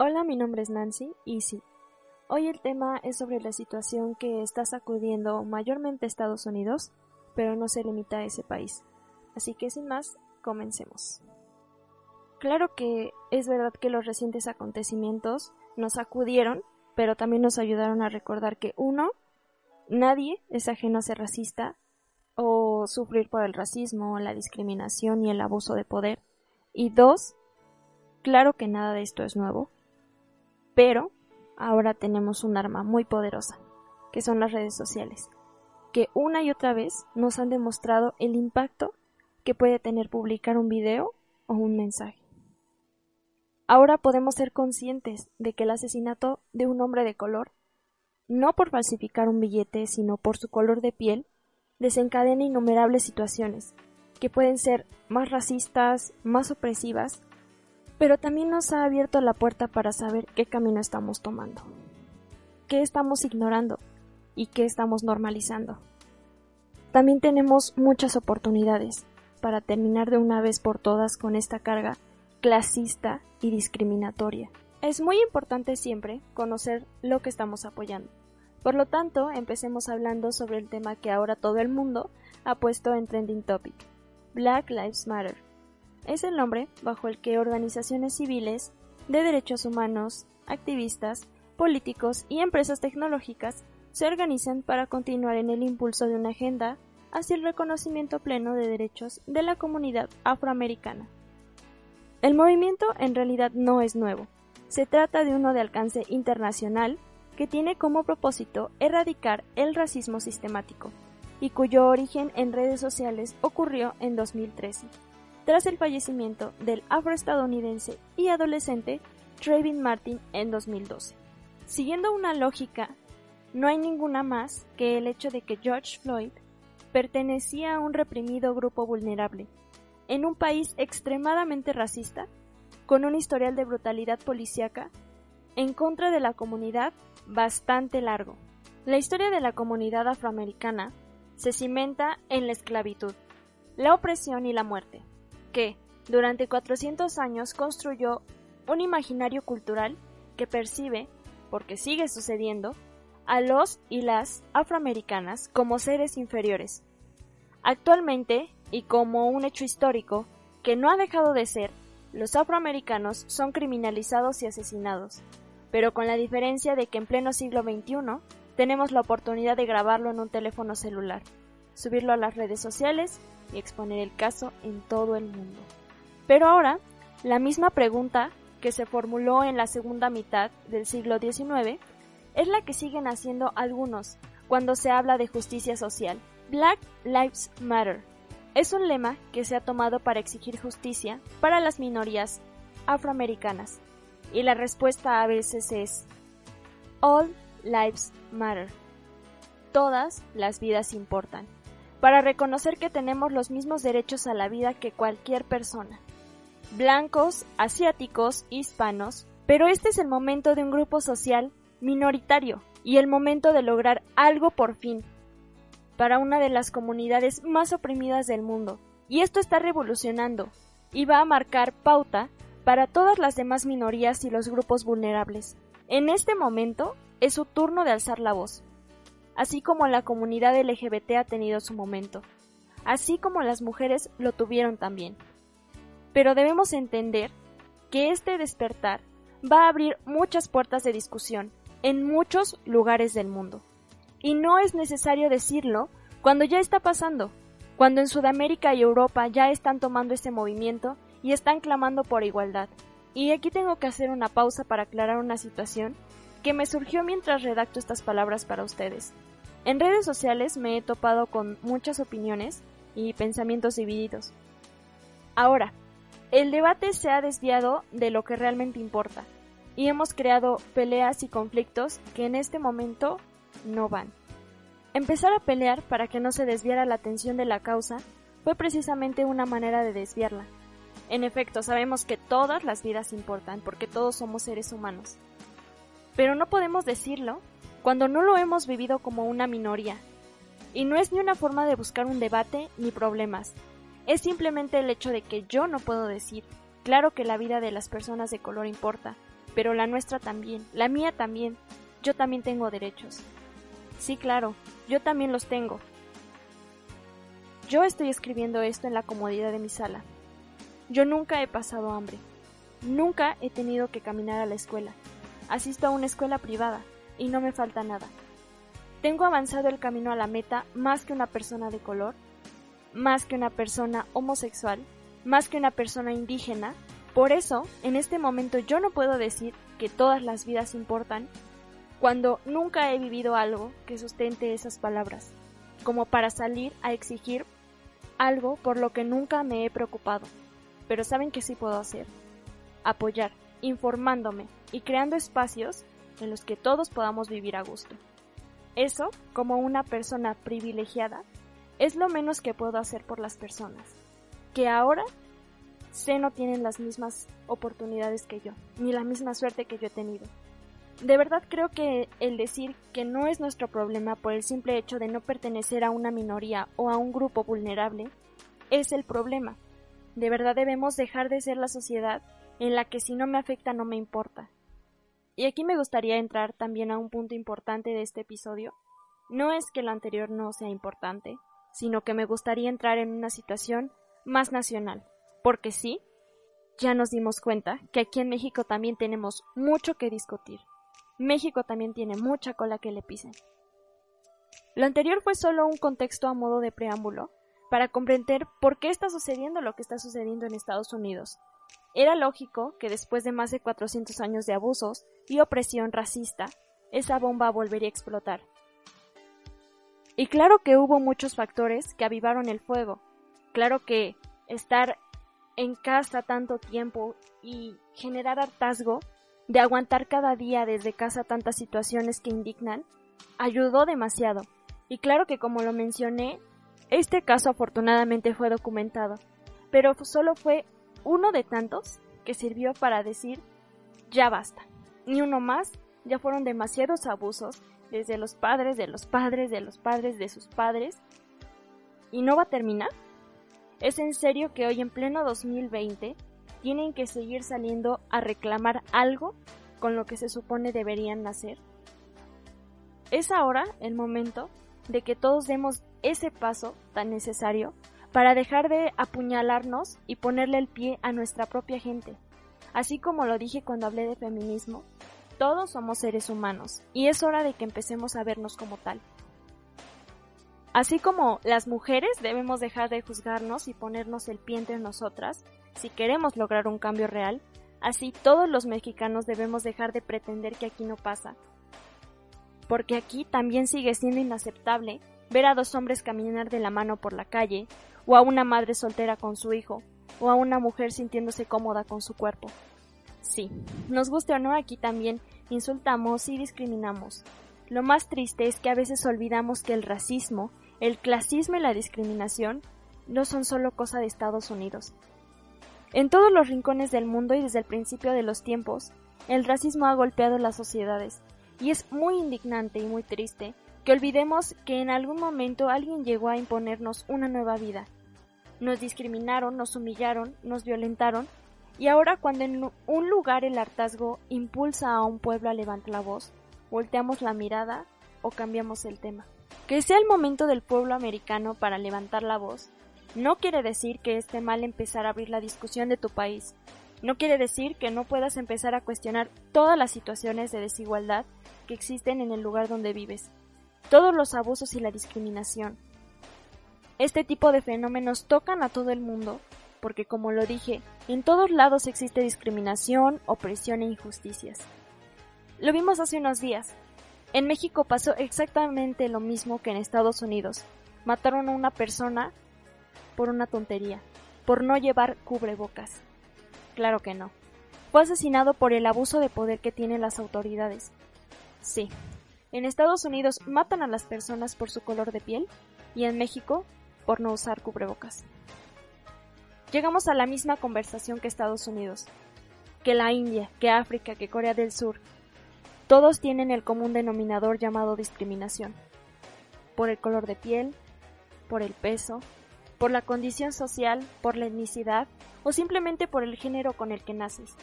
Hola, mi nombre es Nancy y sí, hoy el tema es sobre la situación que está sacudiendo mayormente Estados Unidos, pero no se limita a ese país. Así que sin más, comencemos. Claro que es verdad que los recientes acontecimientos nos sacudieron, pero también nos ayudaron a recordar que uno, nadie es ajeno a ser racista o sufrir por el racismo, la discriminación y el abuso de poder. Y dos, claro que nada de esto es nuevo, pero ahora tenemos un arma muy poderosa, que son las redes sociales, que una y otra vez nos han demostrado el impacto que puede tener publicar un video o un mensaje. Ahora podemos ser conscientes de que el asesinato de un hombre de color, no por falsificar un billete, sino por su color de piel, desencadena innumerables situaciones, que pueden ser más racistas, más opresivas pero también nos ha abierto la puerta para saber qué camino estamos tomando, qué estamos ignorando y qué estamos normalizando. También tenemos muchas oportunidades para terminar de una vez por todas con esta carga clasista y discriminatoria. Es muy importante siempre conocer lo que estamos apoyando. Por lo tanto, empecemos hablando sobre el tema que ahora todo el mundo ha puesto en trending topic, Black Lives Matter es el nombre bajo el que organizaciones civiles de derechos humanos, activistas, políticos y empresas tecnológicas se organizan para continuar en el impulso de una agenda hacia el reconocimiento pleno de derechos de la comunidad afroamericana. El movimiento en realidad no es nuevo, se trata de uno de alcance internacional que tiene como propósito erradicar el racismo sistemático y cuyo origen en redes sociales ocurrió en 2013 tras el fallecimiento del afroestadounidense y adolescente Trayvon Martin en 2012. Siguiendo una lógica, no hay ninguna más que el hecho de que George Floyd pertenecía a un reprimido grupo vulnerable, en un país extremadamente racista, con un historial de brutalidad policíaca, en contra de la comunidad bastante largo. La historia de la comunidad afroamericana se cimenta en la esclavitud, la opresión y la muerte que, durante 400 años, construyó un imaginario cultural que percibe, porque sigue sucediendo, a los y las afroamericanas como seres inferiores. Actualmente, y como un hecho histórico que no ha dejado de ser, los afroamericanos son criminalizados y asesinados, pero con la diferencia de que en pleno siglo XXI tenemos la oportunidad de grabarlo en un teléfono celular, subirlo a las redes sociales y exponer el caso en todo el mundo. Pero ahora, la misma pregunta que se formuló en la segunda mitad del siglo XIX es la que siguen haciendo algunos cuando se habla de justicia social. Black Lives Matter es un lema que se ha tomado para exigir justicia para las minorías afroamericanas. Y la respuesta a veces es All Lives Matter. Todas las vidas importan para reconocer que tenemos los mismos derechos a la vida que cualquier persona. Blancos, asiáticos, hispanos, pero este es el momento de un grupo social minoritario y el momento de lograr algo por fin para una de las comunidades más oprimidas del mundo. Y esto está revolucionando y va a marcar pauta para todas las demás minorías y los grupos vulnerables. En este momento es su turno de alzar la voz así como la comunidad LGBT ha tenido su momento, así como las mujeres lo tuvieron también. Pero debemos entender que este despertar va a abrir muchas puertas de discusión en muchos lugares del mundo. Y no es necesario decirlo cuando ya está pasando, cuando en Sudamérica y Europa ya están tomando este movimiento y están clamando por igualdad. Y aquí tengo que hacer una pausa para aclarar una situación que me surgió mientras redacto estas palabras para ustedes. En redes sociales me he topado con muchas opiniones y pensamientos divididos. Ahora, el debate se ha desviado de lo que realmente importa y hemos creado peleas y conflictos que en este momento no van. Empezar a pelear para que no se desviara la atención de la causa fue precisamente una manera de desviarla. En efecto, sabemos que todas las vidas importan porque todos somos seres humanos. Pero no podemos decirlo cuando no lo hemos vivido como una minoría. Y no es ni una forma de buscar un debate ni problemas. Es simplemente el hecho de que yo no puedo decir, claro que la vida de las personas de color importa, pero la nuestra también, la mía también, yo también tengo derechos. Sí, claro, yo también los tengo. Yo estoy escribiendo esto en la comodidad de mi sala. Yo nunca he pasado hambre. Nunca he tenido que caminar a la escuela. Asisto a una escuela privada y no me falta nada. Tengo avanzado el camino a la meta más que una persona de color, más que una persona homosexual, más que una persona indígena. Por eso, en este momento yo no puedo decir que todas las vidas importan cuando nunca he vivido algo que sustente esas palabras, como para salir a exigir algo por lo que nunca me he preocupado. Pero ¿saben qué sí puedo hacer? Apoyar, informándome y creando espacios en los que todos podamos vivir a gusto. Eso, como una persona privilegiada, es lo menos que puedo hacer por las personas, que ahora sé no tienen las mismas oportunidades que yo, ni la misma suerte que yo he tenido. De verdad creo que el decir que no es nuestro problema por el simple hecho de no pertenecer a una minoría o a un grupo vulnerable es el problema. De verdad debemos dejar de ser la sociedad en la que si no me afecta no me importa. Y aquí me gustaría entrar también a un punto importante de este episodio. No es que lo anterior no sea importante, sino que me gustaría entrar en una situación más nacional, porque sí, ya nos dimos cuenta que aquí en México también tenemos mucho que discutir. México también tiene mucha cola que le pisen. Lo anterior fue solo un contexto a modo de preámbulo para comprender por qué está sucediendo lo que está sucediendo en Estados Unidos. Era lógico que después de más de 400 años de abusos y opresión racista, esa bomba volvería a explotar. Y claro que hubo muchos factores que avivaron el fuego. Claro que estar en casa tanto tiempo y generar hartazgo de aguantar cada día desde casa tantas situaciones que indignan, ayudó demasiado. Y claro que como lo mencioné, este caso afortunadamente fue documentado, pero solo fue uno de tantos que sirvió para decir ya basta. Ni uno más, ya fueron demasiados abusos desde los padres de los padres de los padres de sus padres. ¿Y no va a terminar? ¿Es en serio que hoy en pleno 2020 tienen que seguir saliendo a reclamar algo con lo que se supone deberían nacer. Es ahora el momento de que todos demos ese paso tan necesario para dejar de apuñalarnos y ponerle el pie a nuestra propia gente. Así como lo dije cuando hablé de feminismo, todos somos seres humanos y es hora de que empecemos a vernos como tal. Así como las mujeres debemos dejar de juzgarnos y ponernos el pie entre nosotras, si queremos lograr un cambio real, así todos los mexicanos debemos dejar de pretender que aquí no pasa. Porque aquí también sigue siendo inaceptable ver a dos hombres caminar de la mano por la calle, o a una madre soltera con su hijo, o a una mujer sintiéndose cómoda con su cuerpo. Sí, nos guste o no, aquí también insultamos y discriminamos. Lo más triste es que a veces olvidamos que el racismo, el clasismo y la discriminación no son solo cosa de Estados Unidos, en todos los rincones del mundo y desde el principio de los tiempos, el racismo ha golpeado las sociedades, y es muy indignante y muy triste que olvidemos que en algún momento alguien llegó a imponernos una nueva vida. Nos discriminaron, nos humillaron, nos violentaron, y ahora cuando en un lugar el hartazgo impulsa a un pueblo a levantar la voz, volteamos la mirada o cambiamos el tema. Que sea el momento del pueblo americano para levantar la voz no quiere decir que esté mal empezar a abrir la discusión de tu país. No quiere decir que no puedas empezar a cuestionar todas las situaciones de desigualdad que existen en el lugar donde vives, todos los abusos y la discriminación. Este tipo de fenómenos tocan a todo el mundo porque, como lo dije, en todos lados existe discriminación, opresión e injusticias. Lo vimos hace unos días. En México pasó exactamente lo mismo que en Estados Unidos. Mataron a una persona por una tontería, por no llevar cubrebocas. Claro que no. Fue asesinado por el abuso de poder que tienen las autoridades. Sí, en Estados Unidos matan a las personas por su color de piel y en México por no usar cubrebocas. Llegamos a la misma conversación que Estados Unidos, que la India, que África, que Corea del Sur. Todos tienen el común denominador llamado discriminación. Por el color de piel, por el peso, por la condición social, por la etnicidad o simplemente por el género con el que naces.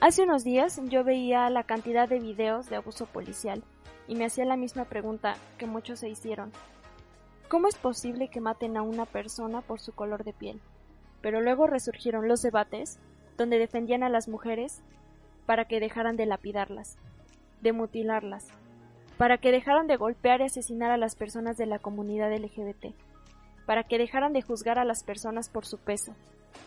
Hace unos días yo veía la cantidad de videos de abuso policial y me hacía la misma pregunta que muchos se hicieron. ¿Cómo es posible que maten a una persona por su color de piel? Pero luego resurgieron los debates donde defendían a las mujeres para que dejaran de lapidarlas, de mutilarlas, para que dejaran de golpear y asesinar a las personas de la comunidad LGBT, para que dejaran de juzgar a las personas por su peso,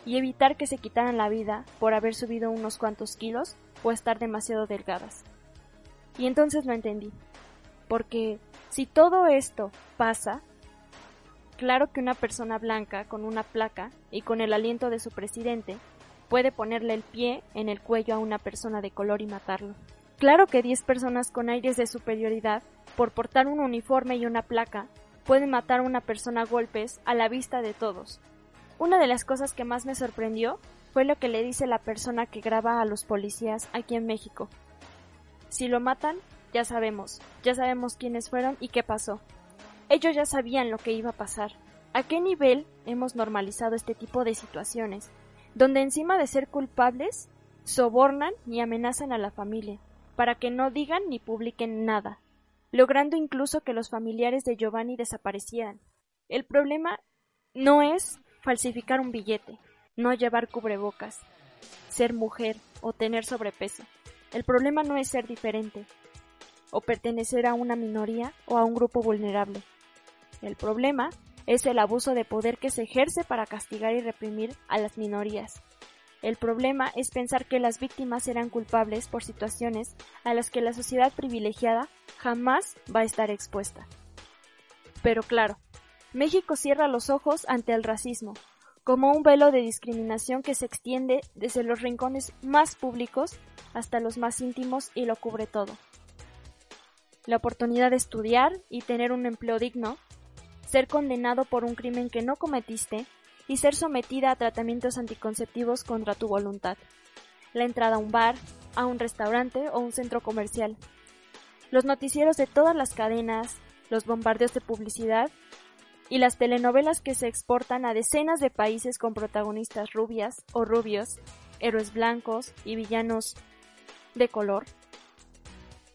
y evitar que se quitaran la vida por haber subido unos cuantos kilos o estar demasiado delgadas. Y entonces lo entendí, porque si todo esto pasa, claro que una persona blanca con una placa y con el aliento de su presidente puede ponerle el pie en el cuello a una persona de color y matarlo. Claro que 10 personas con aires de superioridad, por portar un uniforme y una placa, pueden matar a una persona a golpes a la vista de todos. Una de las cosas que más me sorprendió fue lo que le dice la persona que graba a los policías aquí en México. Si lo matan, ya sabemos, ya sabemos quiénes fueron y qué pasó. Ellos ya sabían lo que iba a pasar. ¿A qué nivel hemos normalizado este tipo de situaciones? Donde encima de ser culpables, sobornan y amenazan a la familia para que no digan ni publiquen nada, logrando incluso que los familiares de Giovanni desaparecieran. El problema no es falsificar un billete, no llevar cubrebocas, ser mujer o tener sobrepeso. El problema no es ser diferente o pertenecer a una minoría o a un grupo vulnerable. El problema es el abuso de poder que se ejerce para castigar y reprimir a las minorías, el problema es pensar que las víctimas serán culpables por situaciones a las que la sociedad privilegiada jamás va a estar expuesta. Pero claro, México cierra los ojos ante el racismo, como un velo de discriminación que se extiende desde los rincones más públicos hasta los más íntimos y lo cubre todo. La oportunidad de estudiar y tener un empleo digno, ser condenado por un crimen que no cometiste y ser sometida a tratamientos anticonceptivos contra tu voluntad. La entrada a un bar, a un restaurante o un centro comercial. Los noticieros de todas las cadenas, los bombardeos de publicidad y las telenovelas que se exportan a decenas de países con protagonistas rubias o rubios, héroes blancos y villanos de color.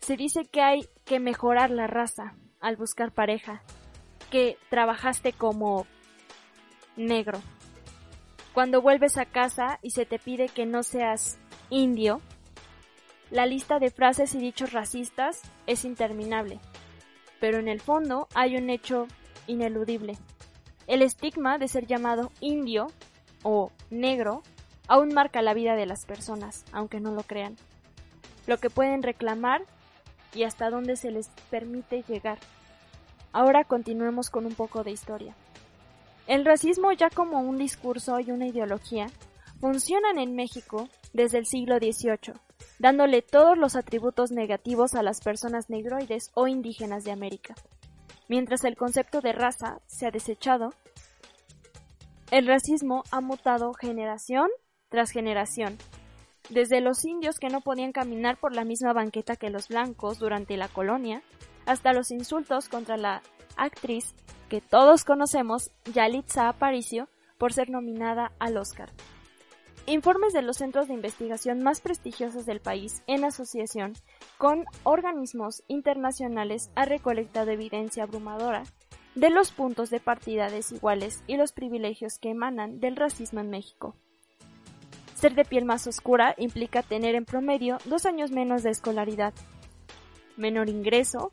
Se dice que hay que mejorar la raza al buscar pareja, que trabajaste como negro. Cuando vuelves a casa y se te pide que no seas indio, la lista de frases y dichos racistas es interminable. Pero en el fondo hay un hecho ineludible. El estigma de ser llamado indio o negro aún marca la vida de las personas, aunque no lo crean. Lo que pueden reclamar y hasta dónde se les permite llegar. Ahora continuemos con un poco de historia. El racismo ya como un discurso y una ideología funcionan en México desde el siglo XVIII, dándole todos los atributos negativos a las personas negroides o indígenas de América. Mientras el concepto de raza se ha desechado, el racismo ha mutado generación tras generación, desde los indios que no podían caminar por la misma banqueta que los blancos durante la colonia, hasta los insultos contra la actriz que todos conocemos, Yalitza Aparicio, por ser nominada al Oscar. Informes de los centros de investigación más prestigiosos del país en asociación con organismos internacionales ha recolectado evidencia abrumadora de los puntos de partida desiguales y los privilegios que emanan del racismo en México. Ser de piel más oscura implica tener en promedio dos años menos de escolaridad, menor ingreso,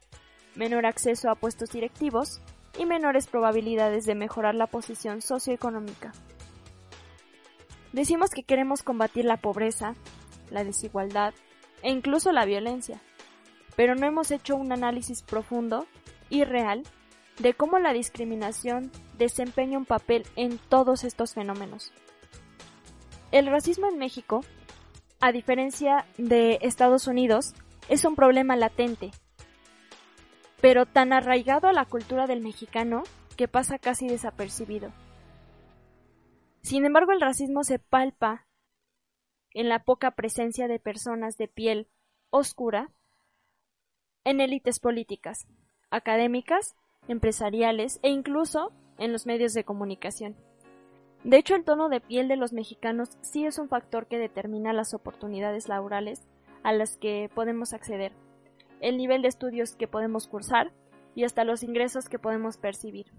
menor acceso a puestos directivos y menores probabilidades de mejorar la posición socioeconómica. Decimos que queremos combatir la pobreza, la desigualdad e incluso la violencia, pero no hemos hecho un análisis profundo y real de cómo la discriminación desempeña un papel en todos estos fenómenos. El racismo en México, a diferencia de Estados Unidos, es un problema latente, pero tan arraigado a la cultura del mexicano que pasa casi desapercibido. Sin embargo, el racismo se palpa en la poca presencia de personas de piel oscura en élites políticas, académicas, empresariales e incluso en los medios de comunicación. De hecho, el tono de piel de los mexicanos sí es un factor que determina las oportunidades laborales a las que podemos acceder, el nivel de estudios que podemos cursar y hasta los ingresos que podemos percibir.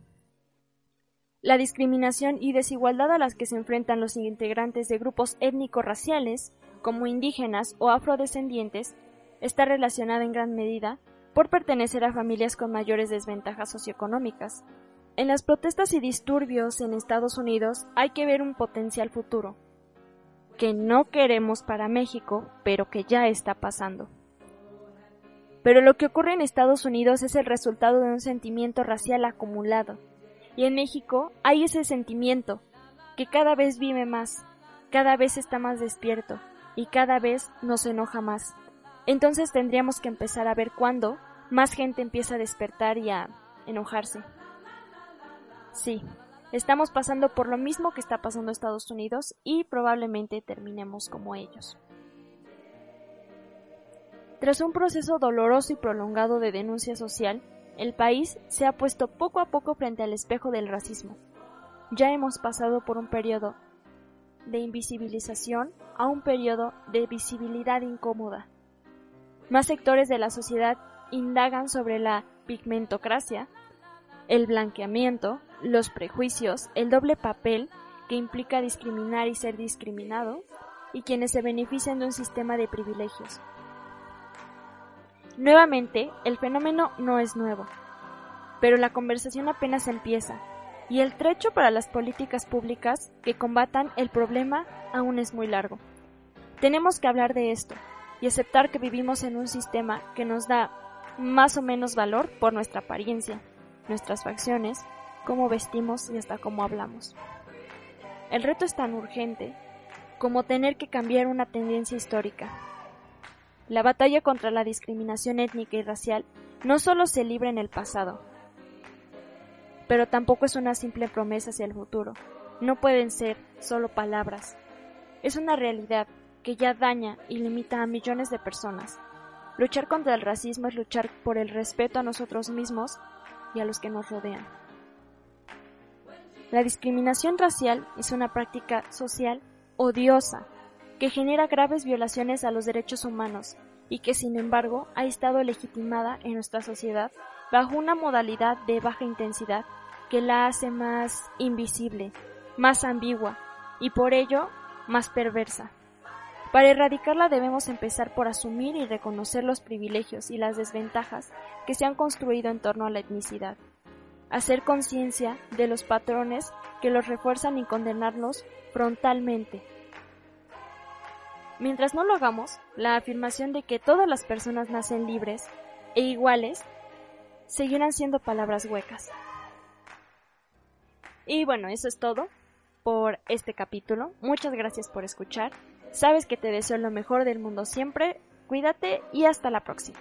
La discriminación y desigualdad a las que se enfrentan los integrantes de grupos étnico-raciales, como indígenas o afrodescendientes, está relacionada en gran medida por pertenecer a familias con mayores desventajas socioeconómicas. En las protestas y disturbios en Estados Unidos hay que ver un potencial futuro, que no queremos para México, pero que ya está pasando. Pero lo que ocurre en Estados Unidos es el resultado de un sentimiento racial acumulado, y en México hay ese sentimiento, que cada vez vive más, cada vez está más despierto, y cada vez nos enoja más. Entonces tendríamos que empezar a ver cuándo más gente empieza a despertar y a enojarse. Sí, estamos pasando por lo mismo que está pasando Estados Unidos y probablemente terminemos como ellos. Tras un proceso doloroso y prolongado de denuncia social, el país se ha puesto poco a poco frente al espejo del racismo. Ya hemos pasado por un periodo de invisibilización a un periodo de visibilidad incómoda. Más sectores de la sociedad indagan sobre la pigmentocracia, el blanqueamiento, los prejuicios, el doble papel que implica discriminar y ser discriminado, y quienes se benefician de un sistema de privilegios. Nuevamente, el fenómeno no es nuevo, pero la conversación apenas empieza, y el trecho para las políticas públicas que combatan el problema aún es muy largo. Tenemos que hablar de esto, y aceptar que vivimos en un sistema que nos da más o menos valor por nuestra apariencia, nuestras facciones, cómo vestimos y hasta cómo hablamos. El reto es tan urgente como tener que cambiar una tendencia histórica. La batalla contra la discriminación étnica y racial no solo se libra en el pasado, pero tampoco es una simple promesa hacia el futuro. No pueden ser solo palabras. Es una realidad que ya daña y limita a millones de personas. Luchar contra el racismo es luchar por el respeto a nosotros mismos y a los que nos rodean. La discriminación racial es una práctica social odiosa que genera graves violaciones a los derechos humanos y que sin embargo ha estado legitimada en nuestra sociedad bajo una modalidad de baja intensidad que la hace más invisible, más ambigua y por ello más perversa. Para erradicarla debemos empezar por asumir y reconocer los privilegios y las desventajas que se han construido en torno a la etnicidad, hacer conciencia de los patrones que los refuerzan y condenarlos frontalmente. Mientras no lo hagamos, la afirmación de que todas las personas nacen libres e iguales seguirán siendo palabras huecas. Y bueno, eso es todo por este capítulo. Muchas gracias por escuchar. Sabes que te deseo lo mejor del mundo siempre. Cuídate y hasta la próxima.